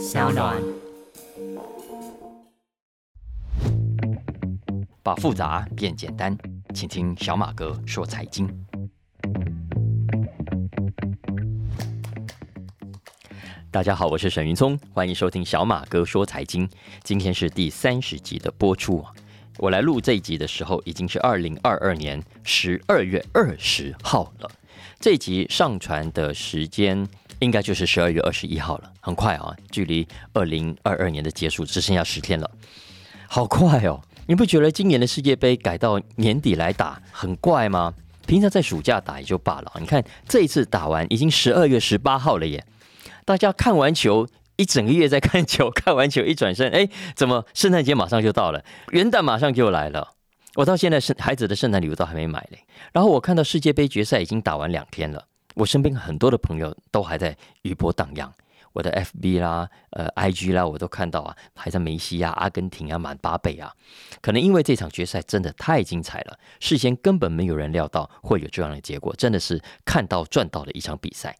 小暖。把复杂变简单，请听小马哥说财经。大家好，我是沈云聪，欢迎收听小马哥说财经。今天是第三十集的播出！我来录这一集的时候，已经是二零二二年十二月二十号了。这一集上传的时间应该就是十二月二十一号了，很快啊，距离二零二二年的结束只剩下十天了，好快哦！你不觉得今年的世界杯改到年底来打很怪吗？平常在暑假打也就罢了，你看这一次打完已经十二月十八号了耶！大家看完球一整个月在看球，看完球一转身，哎，怎么圣诞节马上就到了，元旦马上就来了？我到现在圣孩子的圣诞礼物都还没买嘞。然后我看到世界杯决赛已经打完两天了，我身边很多的朋友都还在余波荡漾。我的 FB 啦，呃，IG 啦，我都看到啊，还在梅西啊、阿根廷啊、满巴贝啊，可能因为这场决赛真的太精彩了，事先根本没有人料到会有这样的结果，真的是看到赚到的一场比赛。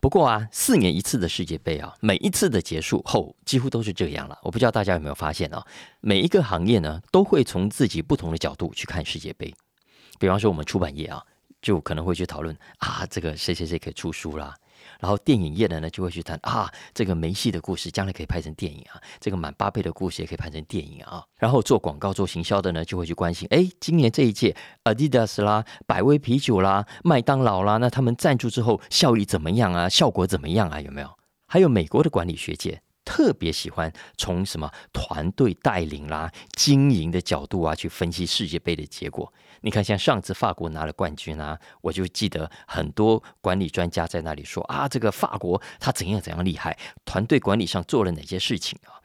不过啊，四年一次的世界杯啊，每一次的结束后几乎都是这样了。我不知道大家有没有发现啊，每一个行业呢都会从自己不同的角度去看世界杯。比方说我们出版业啊，就可能会去讨论啊，这个谁谁谁可以出书啦。然后电影业的呢，就会去谈啊，这个梅西的故事将来可以拍成电影啊，这个满巴贝的故事也可以拍成电影啊。然后做广告、做行销的呢，就会去关心，哎，今年这一届，Adidas 啦、百威啤酒啦、麦当劳啦，那他们赞助之后效益怎么样啊？效果怎么样啊？有没有？还有美国的管理学界特别喜欢从什么团队带领啦、经营的角度啊，去分析世界杯的结果。你看，像上次法国拿了冠军啊，我就记得很多管理专家在那里说啊，这个法国他怎样怎样厉害，团队管理上做了哪些事情啊。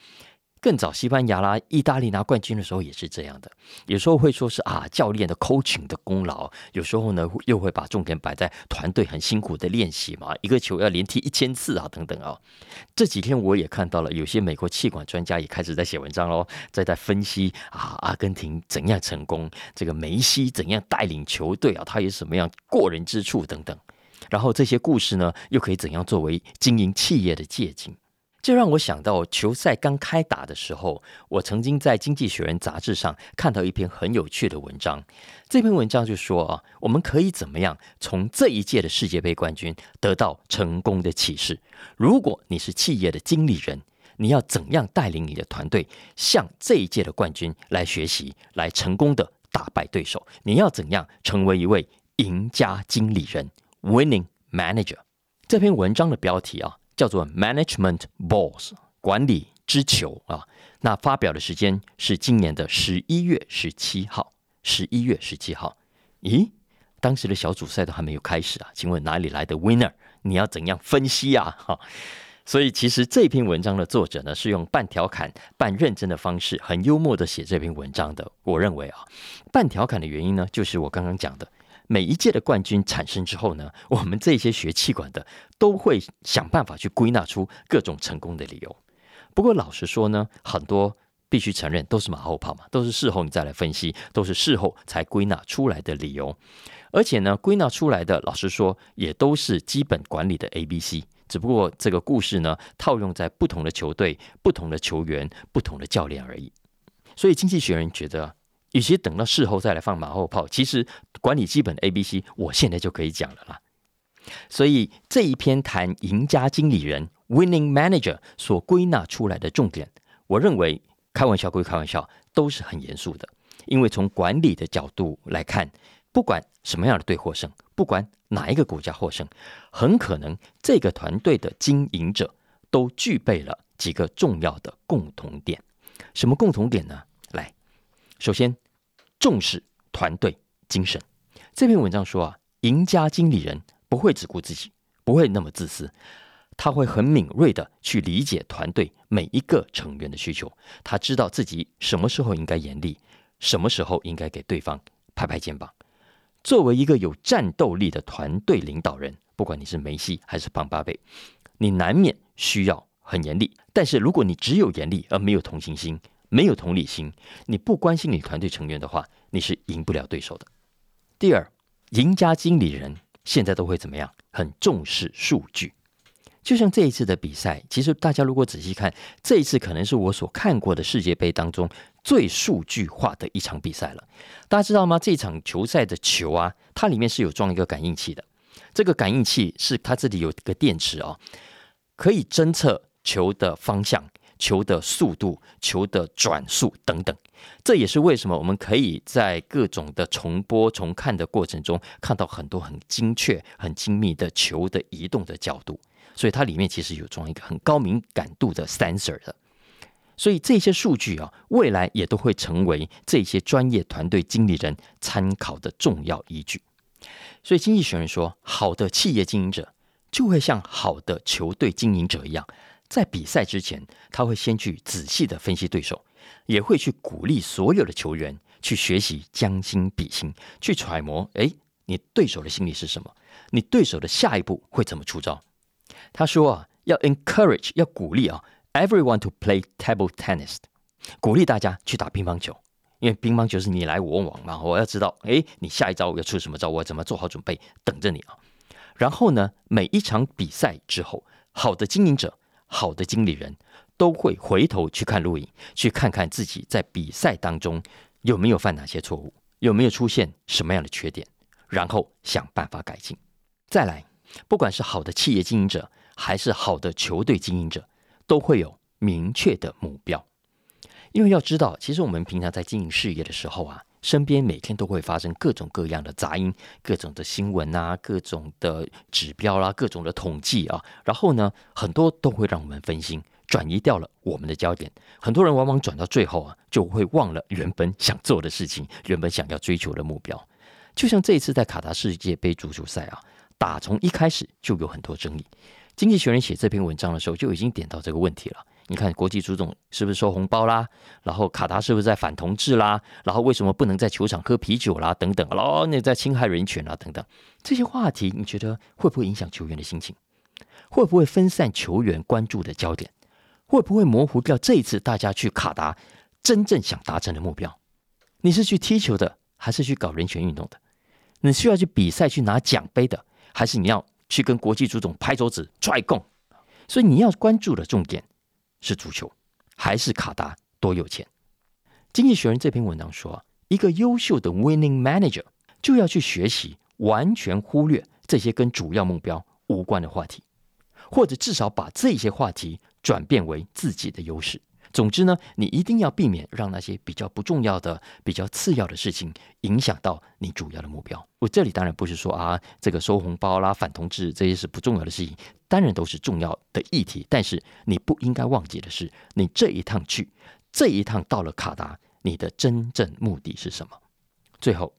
更早，西班牙啦、意大利拿冠军的时候也是这样的。有时候会说是啊，教练的 coaching 的功劳；有时候呢，又会把重点摆在团队很辛苦的练习嘛，一个球要连踢一千次啊，等等啊。这几天我也看到了，有些美国气管专家也开始在写文章喽，在在分析啊，阿根廷怎样成功，这个梅西怎样带领球队啊，他有什么样过人之处等等。然后这些故事呢，又可以怎样作为经营企业的借鉴？这让我想到球赛刚开打的时候，我曾经在《经济学人》杂志上看到一篇很有趣的文章。这篇文章就说啊，我们可以怎么样从这一届的世界杯冠军得到成功的启示？如果你是企业的经理人，你要怎样带领你的团队向这一届的冠军来学习，来成功的打败对手？你要怎样成为一位赢家经理人 （Winning Manager）？这篇文章的标题啊。叫做 Management Balls 管理之球啊，那发表的时间是今年的十一月十七号。十一月十七号，咦，当时的小组赛都还没有开始啊？请问哪里来的 Winner？你要怎样分析啊？哈，所以其实这篇文章的作者呢，是用半调侃、半认真的方式，很幽默的写这篇文章的。我认为啊，半调侃的原因呢，就是我刚刚讲的。每一届的冠军产生之后呢，我们这些学气管的都会想办法去归纳出各种成功的理由。不过老实说呢，很多必须承认都是马后炮嘛，都是事后你再来分析，都是事后才归纳出来的理由。而且呢，归纳出来的，老实说也都是基本管理的 A、B、C，只不过这个故事呢，套用在不同的球队、不同的球员、不同的教练而已。所以经济学人觉得。与其等到事后再来放马后炮，其实管理基本 A、B、C，我现在就可以讲了啦。所以这一篇谈赢家经理人 （Winning Manager） 所归纳出来的重点，我认为开玩笑归开玩笑，都是很严肃的。因为从管理的角度来看，不管什么样的队获胜，不管哪一个国家获胜，很可能这个团队的经营者都具备了几个重要的共同点。什么共同点呢？首先，重视团队精神。这篇文章说啊，赢家经理人不会只顾自己，不会那么自私，他会很敏锐的去理解团队每一个成员的需求。他知道自己什么时候应该严厉，什么时候应该给对方拍拍肩膀。作为一个有战斗力的团队领导人，不管你是梅西还是庞巴贝，你难免需要很严厉。但是如果你只有严厉而没有同情心，没有同理心，你不关心你团队成员的话，你是赢不了对手的。第二，赢家经理人现在都会怎么样？很重视数据。就像这一次的比赛，其实大家如果仔细看，这一次可能是我所看过的世界杯当中最数据化的一场比赛了。大家知道吗？这场球赛的球啊，它里面是有装一个感应器的。这个感应器是它这里有一个电池哦，可以侦测球的方向、球的速度、球的转速等等。这也是为什么我们可以在各种的重播、重看的过程中，看到很多很精确、很精密的球的移动的角度。所以它里面其实有装一个很高敏感度的 sensor 的，所以这些数据啊，未来也都会成为这些专业团队经理人参考的重要依据。所以经济学人说，好的企业经营者就会像好的球队经营者一样，在比赛之前，他会先去仔细的分析对手，也会去鼓励所有的球员去学习将心比心，去揣摩，哎，你对手的心理是什么？你对手的下一步会怎么出招？他说啊，要 encourage，要鼓励啊，everyone to play table tennis，鼓励大家去打乒乓球，因为乒乓球是你来我往嘛，我要知道，哎，你下一招要出什么招，我怎么做好准备，等着你啊。然后呢，每一场比赛之后，好的经营者、好的经理人都会回头去看录影，去看看自己在比赛当中有没有犯哪些错误，有没有出现什么样的缺点，然后想办法改进。再来，不管是好的企业经营者。还是好的球队经营者都会有明确的目标，因为要知道，其实我们平常在经营事业的时候啊，身边每天都会发生各种各样的杂音、各种的新闻啊、各种的指标啦、各种的统计啊，然后呢，很多都会让我们分心，转移掉了我们的焦点。很多人往往转到最后啊，就会忘了原本想做的事情，原本想要追求的目标。就像这一次在卡达世界杯足球赛啊，打从一开始就有很多争议。经济学人写这篇文章的时候就已经点到这个问题了。你看，国际足总是不是收红包啦？然后卡达是不是在反同志啦？然后为什么不能在球场喝啤酒啦？等等，哦，那在侵害人权啦？等等，这些话题，你觉得会不会影响球员的心情？会不会分散球员关注的焦点？会不会模糊掉这一次大家去卡达真正想达成的目标？你是去踢球的，还是去搞人权运动的？你需要去比赛去拿奖杯的，还是你要？去跟国际足总拍桌子踹供，所以你要关注的重点是足球还是卡达多有钱？经济学人这篇文章说，一个优秀的 winning manager 就要去学习，完全忽略这些跟主要目标无关的话题，或者至少把这些话题转变为自己的优势。总之呢，你一定要避免让那些比较不重要的、比较次要的事情影响到你主要的目标。我这里当然不是说啊，这个收红包啦、反同志这些是不重要的事情，当然都是重要的议题。但是你不应该忘记的是，你这一趟去，这一趟到了卡达，你的真正目的是什么？最后，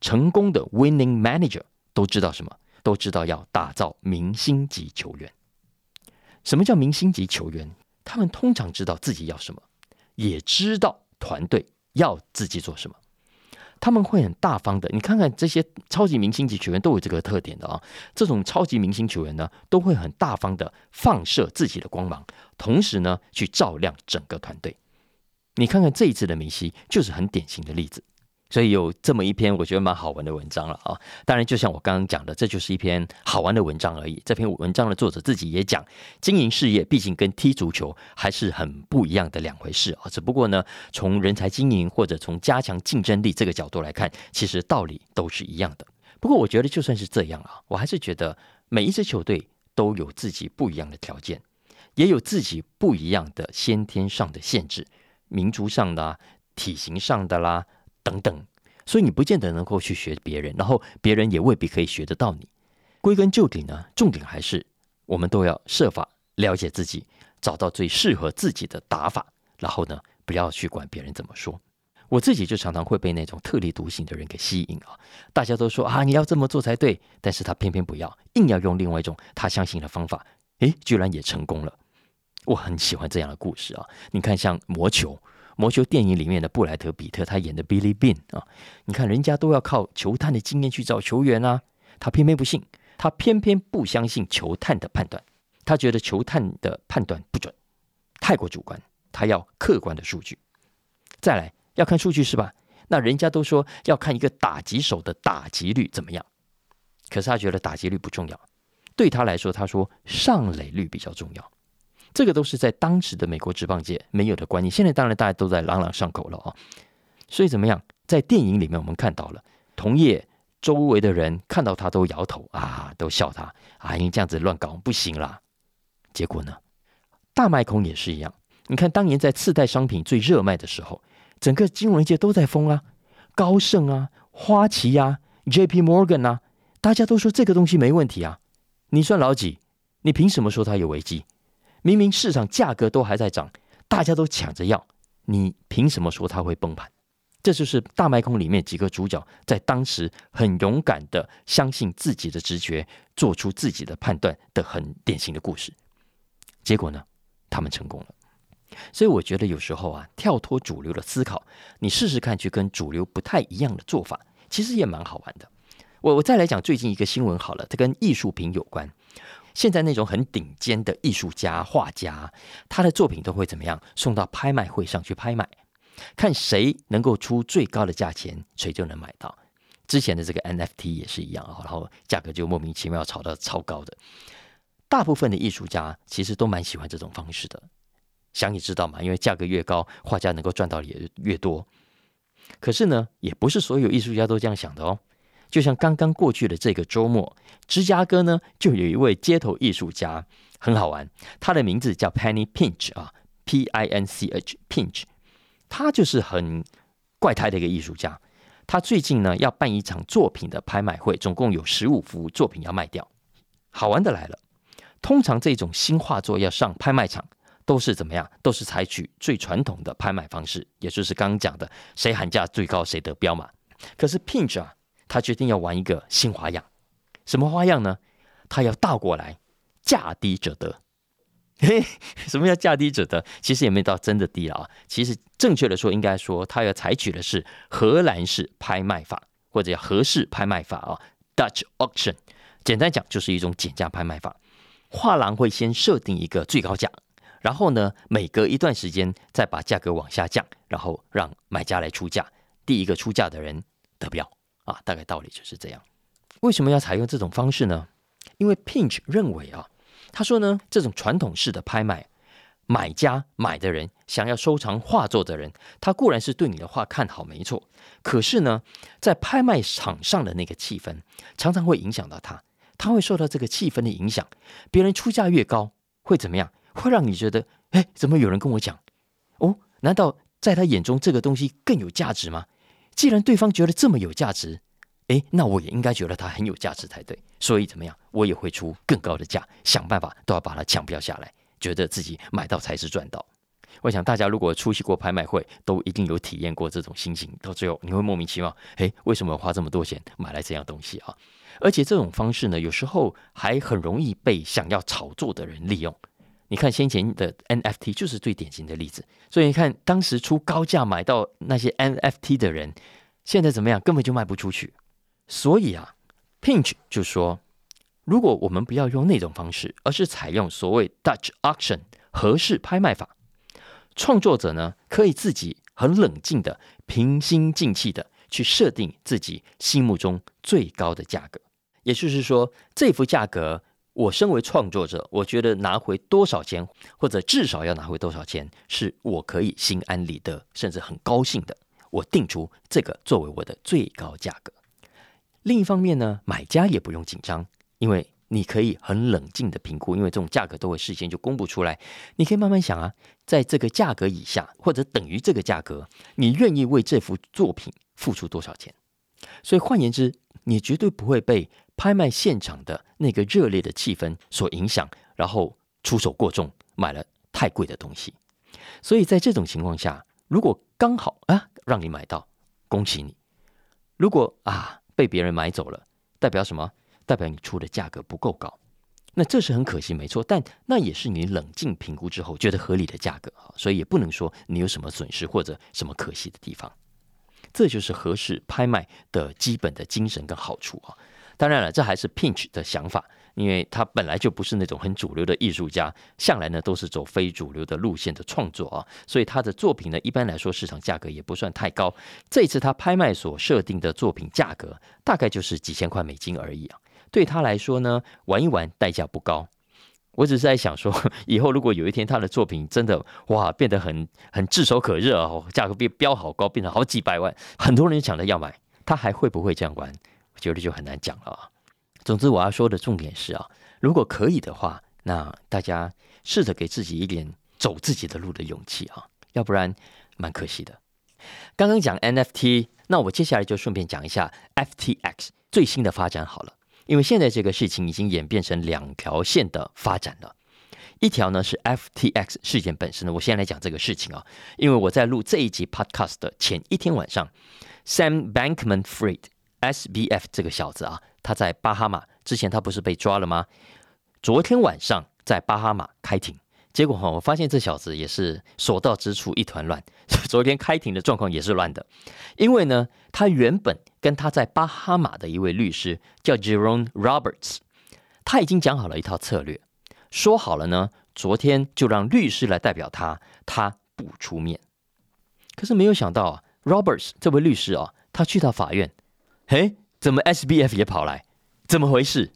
成功的 winning manager 都知道什么？都知道要打造明星级球员。什么叫明星级球员？他们通常知道自己要什么，也知道团队要自己做什么。他们会很大方的，你看看这些超级明星级球员都有这个特点的啊。这种超级明星球员呢，都会很大方的放射自己的光芒，同时呢去照亮整个团队。你看看这一次的梅西，就是很典型的例子。所以有这么一篇我觉得蛮好玩的文章了啊！当然，就像我刚刚讲的，这就是一篇好玩的文章而已。这篇文章的作者自己也讲，经营事业毕竟跟踢足球还是很不一样的两回事啊。只不过呢，从人才经营或者从加强竞争力这个角度来看，其实道理都是一样的。不过，我觉得就算是这样啊，我还是觉得每一支球队都有自己不一样的条件，也有自己不一样的先天上的限制，民族上的、体型上的啦。等等，所以你不见得能够去学别人，然后别人也未必可以学得到你。归根究底呢，重点还是我们都要设法了解自己，找到最适合自己的打法，然后呢，不要去管别人怎么说。我自己就常常会被那种特立独行的人给吸引啊！大家都说啊，你要这么做才对，但是他偏偏不要，硬要用另外一种他相信的方法，诶，居然也成功了。我很喜欢这样的故事啊！你看，像魔球。魔球电影里面的布莱德比特，他演的 Billy Bean 啊，你看人家都要靠球探的经验去找球员啊，他偏偏不信，他偏偏不相信球探的判断，他觉得球探的判断不准，太过主观，他要客观的数据。再来要看数据是吧？那人家都说要看一个打击手的打击率怎么样，可是他觉得打击率不重要，对他来说，他说上垒率比较重要。这个都是在当时的美国职棒界没有的观念。现在当然大家都在朗朗上口了啊。所以怎么样？在电影里面我们看到了，同业周围的人看到他都摇头啊，都笑他啊，因为这样子乱搞不行啦。结果呢，大麦空也是一样。你看当年在次贷商品最热卖的时候，整个金融界都在疯啊，高盛啊、花旗呀、J.P. Morgan 啊，大家都说这个东西没问题啊。你算老几？你凭什么说它有危机？明明市场价格都还在涨，大家都抢着要，你凭什么说它会崩盘？这就是大麦空里面几个主角在当时很勇敢的相信自己的直觉，做出自己的判断的很典型的故事。结果呢，他们成功了。所以我觉得有时候啊，跳脱主流的思考，你试试看去跟主流不太一样的做法，其实也蛮好玩的。我我再来讲最近一个新闻好了，它跟艺术品有关。现在那种很顶尖的艺术家、画家，他的作品都会怎么样？送到拍卖会上去拍卖，看谁能够出最高的价钱，谁就能买到。之前的这个 NFT 也是一样，然后价格就莫名其妙炒到超高的。大部分的艺术家其实都蛮喜欢这种方式的，想也知道嘛，因为价格越高，画家能够赚到也越多。可是呢，也不是所有艺术家都这样想的哦。就像刚刚过去的这个周末，芝加哥呢就有一位街头艺术家，很好玩。他的名字叫 Penny Pinch 啊，P I N C H Pinch。他就是很怪胎的一个艺术家。他最近呢要办一场作品的拍卖会，总共有十五幅作品要卖掉。好玩的来了，通常这种新画作要上拍卖场，都是怎么样？都是采取最传统的拍卖方式，也就是刚刚讲的，谁喊价最高谁得标嘛。可是 Pinch 啊。他决定要玩一个新花样，什么花样呢？他要倒过来，价低者得。嘿，什么叫价低者得？其实也没到真的低了啊。其实正确的说，应该说他要采取的是荷兰式拍卖法，或者叫荷式拍卖法啊，Dutch auction。简单讲，就是一种减价拍卖法。画廊会先设定一个最高价，然后呢，每隔一段时间再把价格往下降，然后让买家来出价，第一个出价的人得标。啊，大概道理就是这样。为什么要采用这种方式呢？因为 Pinch 认为啊，他说呢，这种传统式的拍卖，买家买的人想要收藏画作的人，他固然是对你的画看好没错，可是呢，在拍卖场上的那个气氛，常常会影响到他，他会受到这个气氛的影响。别人出价越高，会怎么样？会让你觉得，哎，怎么有人跟我讲？哦，难道在他眼中这个东西更有价值吗？既然对方觉得这么有价值，诶，那我也应该觉得它很有价值才对。所以怎么样，我也会出更高的价，想办法都要把它抢标下来，觉得自己买到才是赚到。我想大家如果出席过拍卖会，都一定有体验过这种心情。到最后你会莫名其妙，诶，为什么花这么多钱买来这样东西啊？而且这种方式呢，有时候还很容易被想要炒作的人利用。你看先前的 NFT 就是最典型的例子，所以你看当时出高价买到那些 NFT 的人，现在怎么样？根本就卖不出去。所以啊，Pinch 就说，如果我们不要用那种方式，而是采用所谓 Dutch auction 合适拍卖法，创作者呢可以自己很冷静的、平心静气的去设定自己心目中最高的价格，也就是说，这幅价格。我身为创作者，我觉得拿回多少钱，或者至少要拿回多少钱，是我可以心安理得，甚至很高兴的。我定出这个作为我的最高价格。另一方面呢，买家也不用紧张，因为你可以很冷静的评估，因为这种价格都会事先就公布出来。你可以慢慢想啊，在这个价格以下，或者等于这个价格，你愿意为这幅作品付出多少钱？所以换言之，你绝对不会被。拍卖现场的那个热烈的气氛所影响，然后出手过重，买了太贵的东西。所以在这种情况下，如果刚好啊让你买到，恭喜你；如果啊被别人买走了，代表什么？代表你出的价格不够高。那这是很可惜，没错。但那也是你冷静评估之后觉得合理的价格啊，所以也不能说你有什么损失或者什么可惜的地方。这就是合适拍卖的基本的精神跟好处啊。当然了，这还是 Pinch 的想法，因为他本来就不是那种很主流的艺术家，向来呢都是走非主流的路线的创作啊，所以他的作品呢一般来说市场价格也不算太高。这次他拍卖所设定的作品价格大概就是几千块美金而已啊，对他来说呢，玩一玩代价不高。我只是在想说，以后如果有一天他的作品真的哇变得很很炙手可热哦，价格变标好高，变成好几百万，很多人抢着要买，他还会不会这样玩？我觉得就很难讲了啊。总之我要说的重点是啊，如果可以的话，那大家试着给自己一点走自己的路的勇气啊，要不然蛮可惜的。刚刚讲 NFT，那我接下来就顺便讲一下 FTX 最新的发展好了。因为现在这个事情已经演变成两条线的发展了，一条呢是 FTX 事件本身呢，我先来讲这个事情啊。因为我在录这一集 Podcast 的前一天晚上，Sam Bankman-Fried SBF 这个小子啊，他在巴哈马之前他不是被抓了吗？昨天晚上在巴哈马开庭。结果哈，我发现这小子也是所到之处一团乱。昨天开庭的状况也是乱的，因为呢，他原本跟他在巴哈马的一位律师叫 Jerome Roberts，他已经讲好了一套策略，说好了呢，昨天就让律师来代表他，他不出面。可是没有想到啊，Roberts 这位律师啊，他去到法院，嘿，怎么 SBF 也跑来？怎么回事？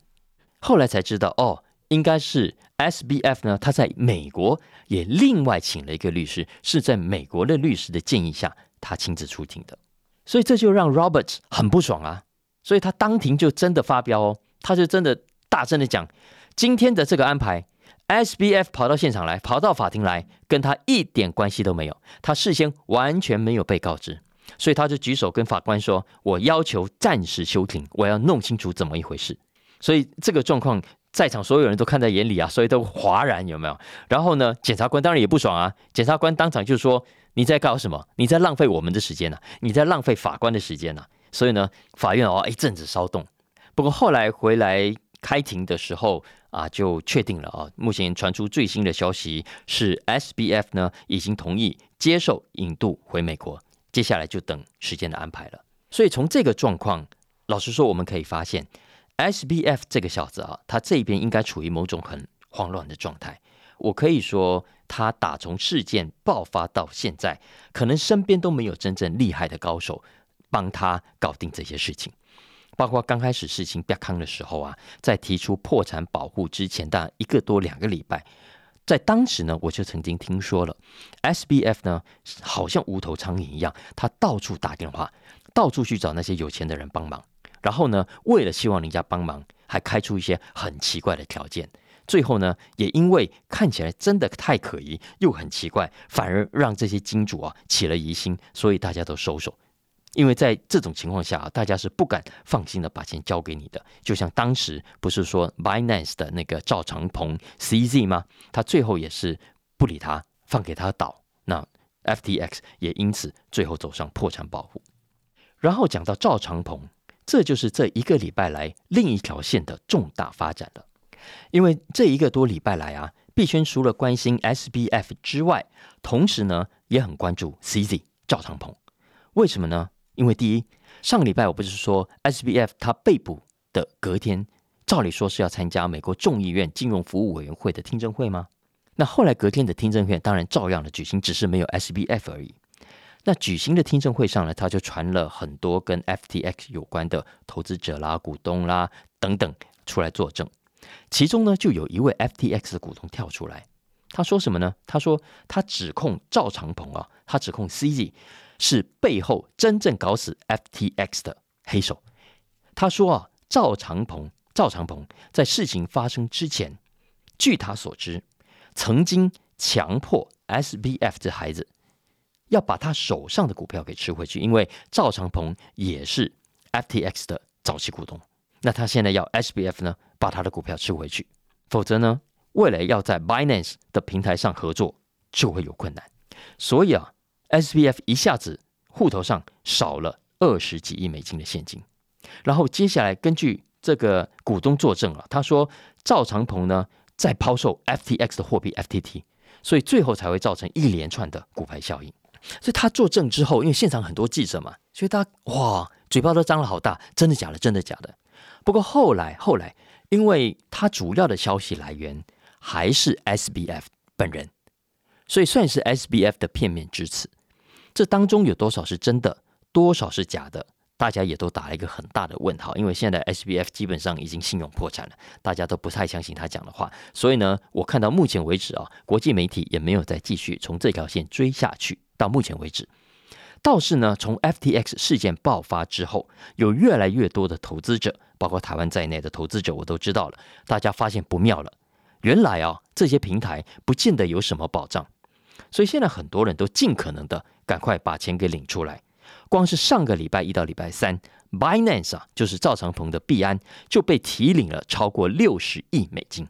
后来才知道哦。应该是 S B F 呢，他在美国也另外请了一个律师，是在美国的律师的建议下，他亲自出庭的，所以这就让 Roberts 很不爽啊，所以他当庭就真的发飙哦，他就真的大声的讲，今天的这个安排，S B F 跑到现场来，跑到法庭来，跟他一点关系都没有，他事先完全没有被告知，所以他就举手跟法官说，我要求暂时休庭，我要弄清楚怎么一回事，所以这个状况。在场所有人都看在眼里啊，所以都哗然，有没有？然后呢，检察官当然也不爽啊。检察官当场就说：“你在搞什么？你在浪费我们的时间呢？你在浪费法官的时间呢？”所以呢，法院哦一阵子骚动。不过后来回来开庭的时候啊，就确定了啊。目前传出最新的消息是，SBF 呢已经同意接受引渡回美国，接下来就等时间的安排了。所以从这个状况，老实说，我们可以发现。S B F 这个小子啊，他这边应该处于某种很慌乱的状态。我可以说，他打从事件爆发到现在，可能身边都没有真正厉害的高手帮他搞定这些事情。包括刚开始事情变康的时候啊，在提出破产保护之前的一个多两个礼拜，在当时呢，我就曾经听说了 S B F 呢，好像无头苍蝇一样，他到处打电话，到处去找那些有钱的人帮忙。然后呢，为了希望人家帮忙，还开出一些很奇怪的条件。最后呢，也因为看起来真的太可疑又很奇怪，反而让这些金主啊起了疑心，所以大家都收手。因为在这种情况下，大家是不敢放心的把钱交给你的。就像当时不是说 Binance 的那个赵长鹏 CZ 吗？他最后也是不理他，放给他倒。那 FTX 也因此最后走上破产保护。然后讲到赵长鹏。这就是这一个礼拜来另一条线的重大发展了，因为这一个多礼拜来啊，币圈除了关心 SBF 之外，同时呢也很关注 CZ 赵长鹏。为什么呢？因为第一，上个礼拜我不是说 SBF 他被捕的隔天，照理说是要参加美国众议院金融服务委员会的听证会吗？那后来隔天的听证会当然照样的举行，只是没有 SBF 而已。那举行的听证会上呢，他就传了很多跟 FTX 有关的投资者啦、股东啦等等出来作证。其中呢，就有一位 FTX 的股东跳出来，他说什么呢？他说他指控赵长鹏啊，他指控 CZ 是背后真正搞死 FTX 的黑手。他说啊，赵长鹏赵长鹏在事情发生之前，据他所知，曾经强迫 SBF 这孩子。要把他手上的股票给吃回去，因为赵长鹏也是 FTX 的早期股东。那他现在要 SBF 呢，把他的股票吃回去，否则呢，未来要在 Binance 的平台上合作就会有困难。所以啊，SBF 一下子户头上少了二十几亿美金的现金。然后接下来根据这个股东作证啊，他说赵长鹏呢在抛售 FTX 的货币 FTT，所以最后才会造成一连串的股牌效应。所以他作证之后，因为现场很多记者嘛，所以他哇，嘴巴都张了好大，真的假的？真的假的？不过后来后来，因为他主要的消息来源还是 SBF 本人，所以算是 SBF 的片面之词。这当中有多少是真的，多少是假的，大家也都打了一个很大的问号，因为现在 SBF 基本上已经信用破产了，大家都不太相信他讲的话。所以呢，我看到目前为止啊，国际媒体也没有再继续从这条线追下去。到目前为止，倒是呢，从 FTX 事件爆发之后，有越来越多的投资者，包括台湾在内的投资者，我都知道了，大家发现不妙了。原来啊，这些平台不见得有什么保障，所以现在很多人都尽可能的赶快把钱给领出来。光是上个礼拜一到礼拜三，Binance 啊，就是赵长鹏的币安就被提领了超过六十亿美金，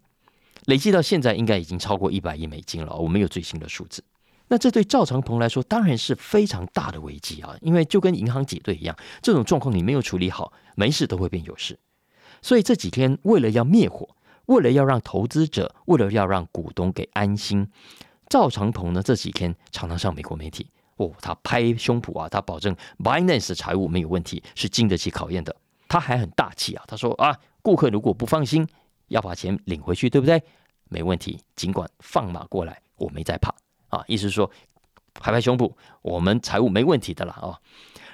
累计到现在应该已经超过一百亿美金了。我没有最新的数字。那这对赵长鹏来说当然是非常大的危机啊，因为就跟银行挤兑一样，这种状况你没有处理好，没事都会变有事。所以这几天为了要灭火，为了要让投资者，为了要让股东给安心，赵长鹏呢这几天常常上美国媒体。哦，他拍胸脯啊，他保证 Binance 的财务没有问题，是经得起考验的。他还很大气啊，他说啊，顾客如果不放心，要把钱领回去，对不对？没问题，尽管放马过来，我没在怕啊。意思是说，拍拍胸脯，我们财务没问题的啦啊。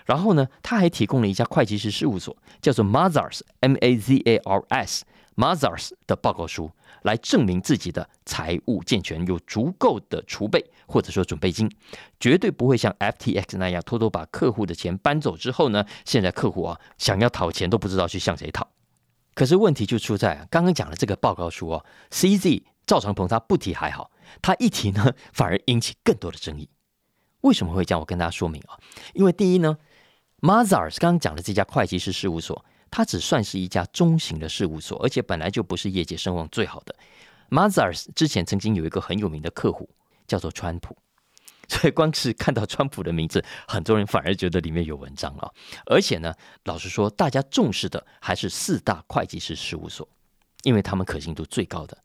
然后呢，他还提供了一家会计师事务所，叫做 Mazars M A Z A R S Mazars 的报告书。来证明自己的财务健全，有足够的储备或者说准备金，绝对不会像 FTX 那样偷偷把客户的钱搬走之后呢？现在客户啊想要讨钱都不知道去向谁讨。可是问题就出在，刚刚讲的这个报告书哦，CZ 赵长鹏他不提还好，他一提呢反而引起更多的争议。为什么会这样？我跟大家说明啊，因为第一呢，Mazars 刚刚讲的这家会计师事务所。它只算是一家中型的事务所，而且本来就不是业界声望最好的。Mazars 之前曾经有一个很有名的客户叫做川普，所以光是看到川普的名字，很多人反而觉得里面有文章了。而且呢，老实说，大家重视的还是四大会计师事务所，因为他们可信度最高的。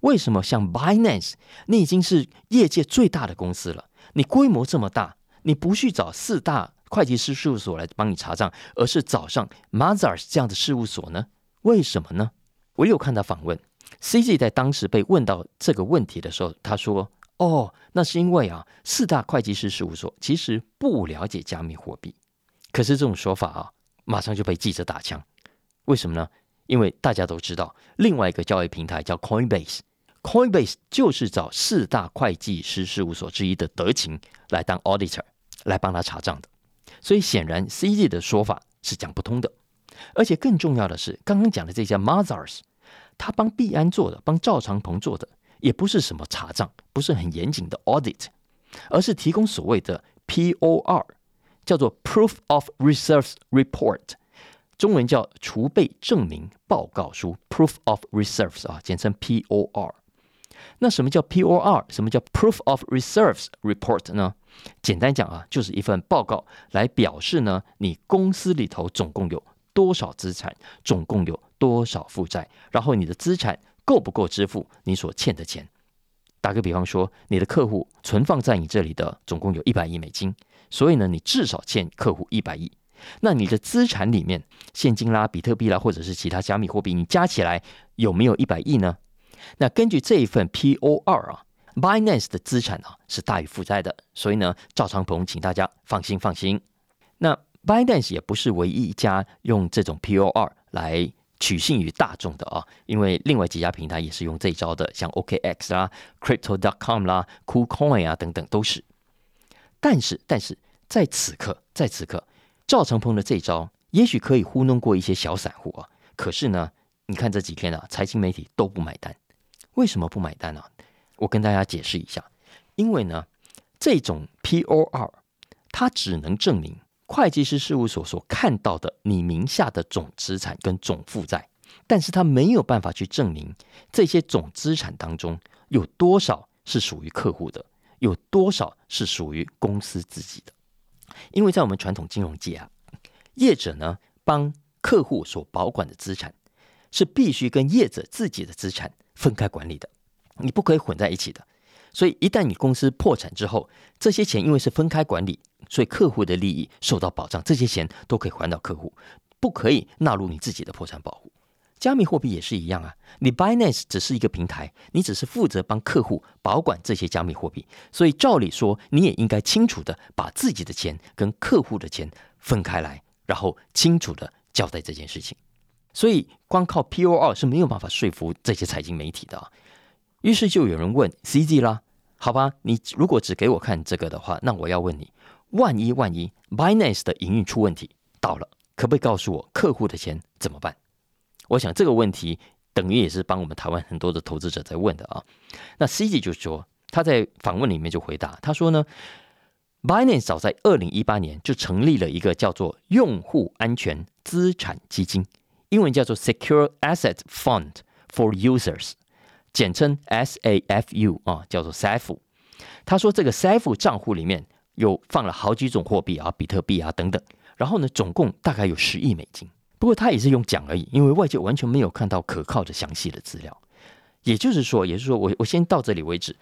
为什么像 Binance，你已经是业界最大的公司了，你规模这么大，你不去找四大？会计师事务所来帮你查账，而是找上 Mazars 这样的事务所呢？为什么呢？我有看到访问 CG 在当时被问到这个问题的时候，他说：“哦，那是因为啊，四大会计师事务所其实不了解加密货币。”可是这种说法啊，马上就被记者打枪。为什么呢？因为大家都知道，另外一个交易平台叫 Coinbase，Coinbase 就是找四大会计师事务所之一的德勤来当 auditor 来帮他查账的。所以显然，CZ 的说法是讲不通的。而且更重要的是，刚刚讲的这家 Mazars，他帮币安做的，帮赵长鹏做的，也不是什么查账，不是很严谨的 audit，而是提供所谓的 POR，叫做 Proof of Reserves Report，中文叫储备证明报告书 Proof of Reserves 啊，简称 POR。那什么叫 POR？什么叫 Proof of Reserves Report 呢？简单讲啊，就是一份报告来表示呢，你公司里头总共有多少资产，总共有多少负债，然后你的资产够不够支付你所欠的钱。打个比方说，你的客户存放在你这里的总共有一百亿美金，所以呢，你至少欠客户一百亿。那你的资产里面，现金啦、比特币啦，或者是其他加密货币，你加起来有没有一百亿呢？那根据这一份 POR 啊。Binance 的资产啊是大于负债的，所以呢，赵长鹏，请大家放心放心。那 Binance 也不是唯一一家用这种 POR 来取信于大众的啊，因为另外几家平台也是用这一招的，像 OKX 啦、Crypto.com 啦、KuCoin 啊等等都是。但是，但是在此刻，在此刻，赵长鹏的这一招也许可以糊弄过一些小散户啊。可是呢，你看这几天啊，财经媒体都不买单，为什么不买单呢？我跟大家解释一下，因为呢，这种 POR 它只能证明会计师事务所所看到的你名下的总资产跟总负债，但是它没有办法去证明这些总资产当中有多少是属于客户的，有多少是属于公司自己的。因为在我们传统金融界啊，业者呢帮客户所保管的资产是必须跟业者自己的资产分开管理的。你不可以混在一起的，所以一旦你公司破产之后，这些钱因为是分开管理，所以客户的利益受到保障，这些钱都可以还到客户，不可以纳入你自己的破产保护。加密货币也是一样啊，你 Binance 只是一个平台，你只是负责帮客户保管这些加密货币，所以照理说你也应该清楚的把自己的钱跟客户的钱分开来然后清楚的交代这件事情。所以光靠 P O R 是没有办法说服这些财经媒体的啊。于是就有人问 C Z 啦，好吧，你如果只给我看这个的话，那我要问你，万一万一 Binance 的营运出问题到了，可不可以告诉我客户的钱怎么办？我想这个问题等于也是帮我们台湾很多的投资者在问的啊。那 C Z 就说他在访问里面就回答，他说呢，Binance 早在二零一八年就成立了一个叫做用户安全资产基金，英文叫做 Secure Asset Fund for Users。简称 SAFU 啊，叫做 SAF。他说这个 SAF 账户里面有放了好几种货币啊，比特币啊等等。然后呢，总共大概有十亿美金。不过他也是用讲而已，因为外界完全没有看到可靠的详细的资料。也就是说，也是说，我我先到这里为止。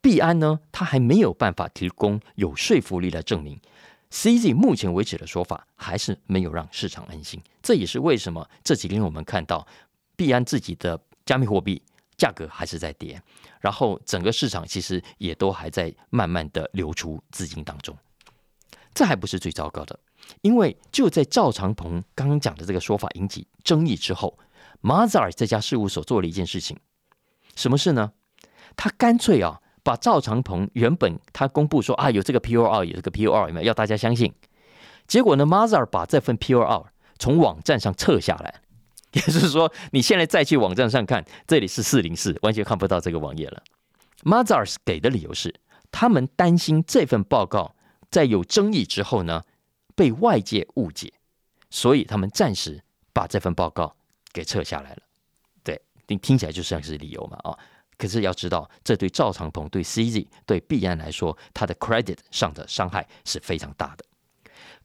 币安呢，他还没有办法提供有说服力来证明 CZ 目前为止的说法，还是没有让市场安心。这也是为什么这几天我们看到币安自己的加密货币。价格还是在跌，然后整个市场其实也都还在慢慢的流出资金当中。这还不是最糟糕的，因为就在赵长鹏刚刚讲的这个说法引起争议之后，Mazar 这家事务所做了一件事情，什么事呢？他干脆啊，把赵长鹏原本他公布说啊有这个 P O R 有这个 P O R 有没有要大家相信？结果呢，Mazar 把这份 P O R 从网站上撤下来。也就是说，你现在再去网站上看，这里是四零四，完全看不到这个网页了。Mazars 给的理由是，他们担心这份报告在有争议之后呢，被外界误解，所以他们暂时把这份报告给撤下来了。对，听听起来就像是理由嘛啊。可是要知道，这对赵长鹏、对 CZ、对币安来说，他的 credit 上的伤害是非常大的。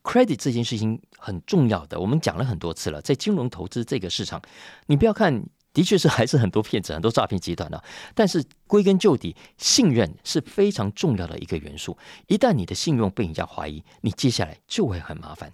Credit 这件事情很重要的，我们讲了很多次了。在金融投资这个市场，你不要看，的确是还是很多骗子、很多诈骗集团的。但是归根究底，信任是非常重要的一个元素。一旦你的信用被人家怀疑，你接下来就会很麻烦。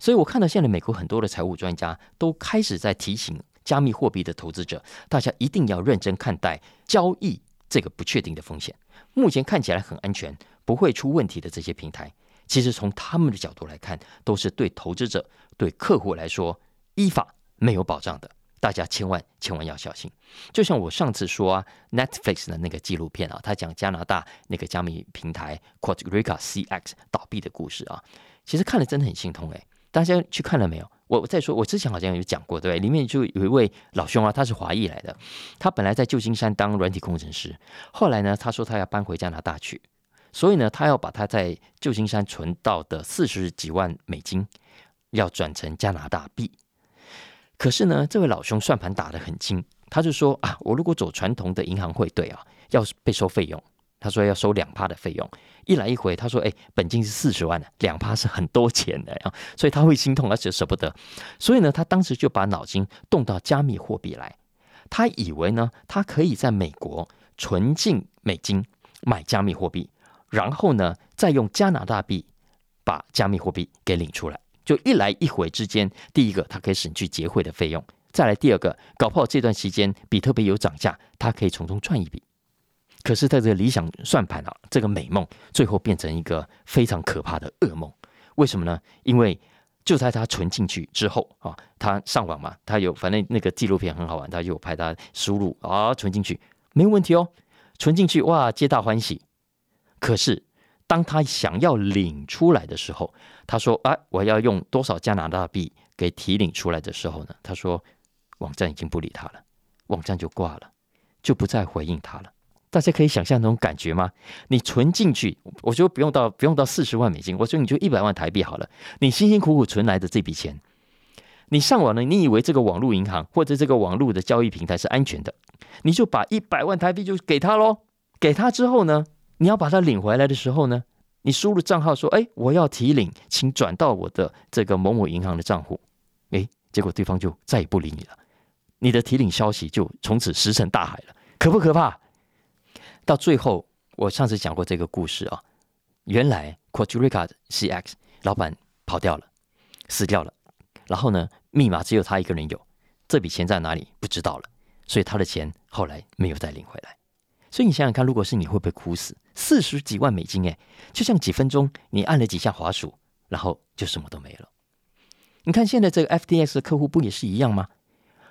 所以我看到现在美国很多的财务专家都开始在提醒加密货币的投资者，大家一定要认真看待交易这个不确定的风险。目前看起来很安全、不会出问题的这些平台。其实从他们的角度来看，都是对投资者、对客户来说依法没有保障的。大家千万千万要小心。就像我上次说啊，Netflix 的那个纪录片啊，他讲加拿大那个加密平台 Quad Rica CX 倒闭的故事啊，其实看了真的很心痛哎。大家去看了没有？我再说，我之前好像有讲过，对？里面就有一位老兄啊，他是华裔来的，他本来在旧金山当软体工程师，后来呢，他说他要搬回加拿大去。所以呢，他要把他在旧金山存到的四十几万美金，要转成加拿大币。可是呢，这位老兄算盘打得很精，他就说啊，我如果走传统的银行汇兑啊，要被收费用。他说要收两趴的费用，一来一回，他说哎，本金是四十万的，两趴是很多钱的啊，所以他会心痛，而且舍不得。所以呢，他当时就把脑筋动到加密货币来。他以为呢，他可以在美国存进美金买加密货币。然后呢，再用加拿大币把加密货币给领出来，就一来一回之间，第一个它可以省去结汇的费用，再来第二个，搞不好这段期间比特币有涨价，它可以从中赚一笔。可是，在这个理想算盘啊，这个美梦最后变成一个非常可怕的噩梦。为什么呢？因为就在他存进去之后啊，他上网嘛，他有反正那个纪录片很好玩，他有拍他输入啊，存进去没问题哦，存进去哇，皆大欢喜。可是，当他想要领出来的时候，他说：“啊，我要用多少加拿大币给提领出来的时候呢？”他说：“网站已经不理他了，网站就挂了，就不再回应他了。”大家可以想象那种感觉吗？你存进去，我觉得不用到不用到四十万美金，我说你就一百万台币好了。你辛辛苦苦存来的这笔钱，你上网呢？你以为这个网络银行或者这个网络的交易平台是安全的？你就把一百万台币就给他喽。给他之后呢？你要把它领回来的时候呢，你输入账号说：“哎，我要提领，请转到我的这个某某银行的账户。”哎，结果对方就再也不理你了，你的提领消息就从此石沉大海了，可不可怕？到最后，我上次讲过这个故事啊，原来 Quadrica CX 老板跑掉了，死掉了，然后呢，密码只有他一个人有，这笔钱在哪里不知道了，所以他的钱后来没有再领回来。所以你想想看，如果是你会不会哭死？四十几万美金，哎，就像几分钟你按了几下滑鼠，然后就什么都没了。你看现在这个 FTX 的客户不也是一样吗？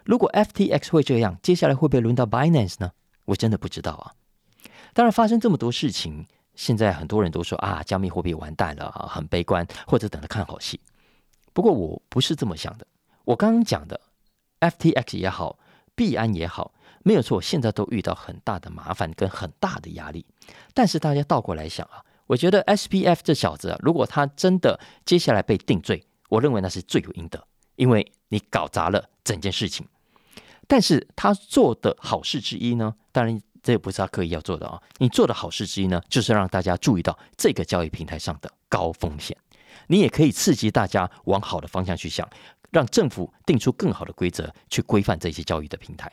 如果 FTX 会这样，接下来会不会轮到 Binance 呢？我真的不知道啊。当然，发生这么多事情，现在很多人都说啊，加密货币完蛋了，很悲观，或者等着看好戏。不过我不是这么想的。我刚刚讲的 FTX 也好，币安也好，没有错，现在都遇到很大的麻烦跟很大的压力。但是大家倒过来想啊，我觉得 SPF 这小子啊，如果他真的接下来被定罪，我认为那是罪有应得，因为你搞砸了整件事情。但是他做的好事之一呢，当然。这也不是他刻意要做的啊！你做的好事之一呢，就是让大家注意到这个交易平台上的高风险。你也可以刺激大家往好的方向去想，让政府定出更好的规则去规范这些交易的平台。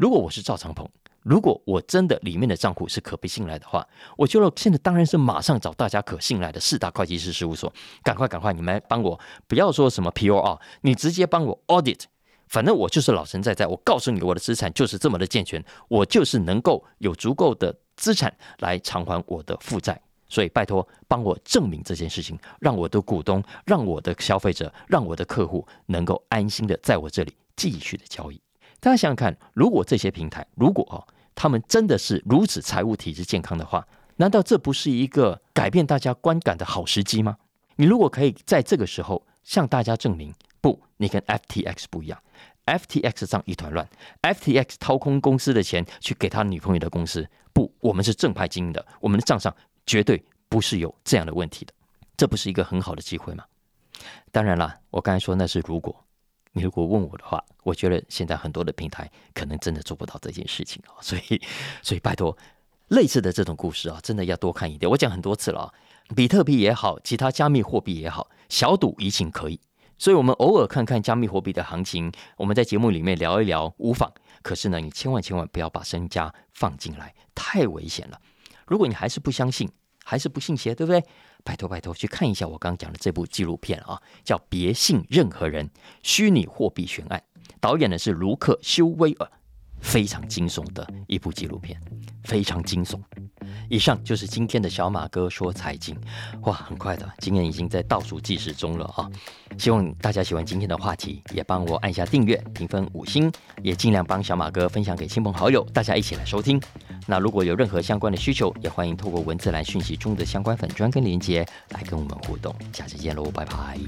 如果我是赵长鹏，如果我真的里面的账户是可被信赖的话，我觉得现在当然是马上找大家可信赖的四大会计师事务所，赶快赶快，你们帮我，不要说什么 P O R，你直接帮我 audit。反正我就是老神在在，我告诉你，我的资产就是这么的健全，我就是能够有足够的资产来偿还我的负债。所以拜托，帮我证明这件事情，让我的股东、让我的消费者、让我的客户能够安心的在我这里继续的交易。大家想想看，如果这些平台，如果哦，他们真的是如此财务体制健康的话，难道这不是一个改变大家观感的好时机吗？你如果可以在这个时候向大家证明，不，你跟 FTX 不一样。FTX 账一团乱，FTX 掏空公司的钱去给他女朋友的公司，不，我们是正派经营的，我们的账上绝对不是有这样的问题的，这不是一个很好的机会吗？当然啦，我刚才说那是如果，你如果问我的话，我觉得现在很多的平台可能真的做不到这件事情啊，所以，所以拜托，类似的这种故事啊，真的要多看一点。我讲很多次了啊，比特币也好，其他加密货币也好，小赌怡情可以。所以，我们偶尔看看加密货币的行情，我们在节目里面聊一聊无妨。可是呢，你千万千万不要把身家放进来，太危险了。如果你还是不相信，还是不信邪，对不对？拜托拜托，去看一下我刚刚讲的这部纪录片啊，叫《别信任何人：虚拟货币悬案》，导演的是卢克修威尔。非常惊悚的一部纪录片，非常惊悚。以上就是今天的小马哥说财经，哇，很快的，今年已经在倒数计时中了啊！希望大家喜欢今天的话题，也帮我按下订阅、评分五星，也尽量帮小马哥分享给亲朋好友，大家一起来收听。那如果有任何相关的需求，也欢迎透过文字栏讯息中的相关粉砖跟连接来跟我们互动。下次见喽，拜拜。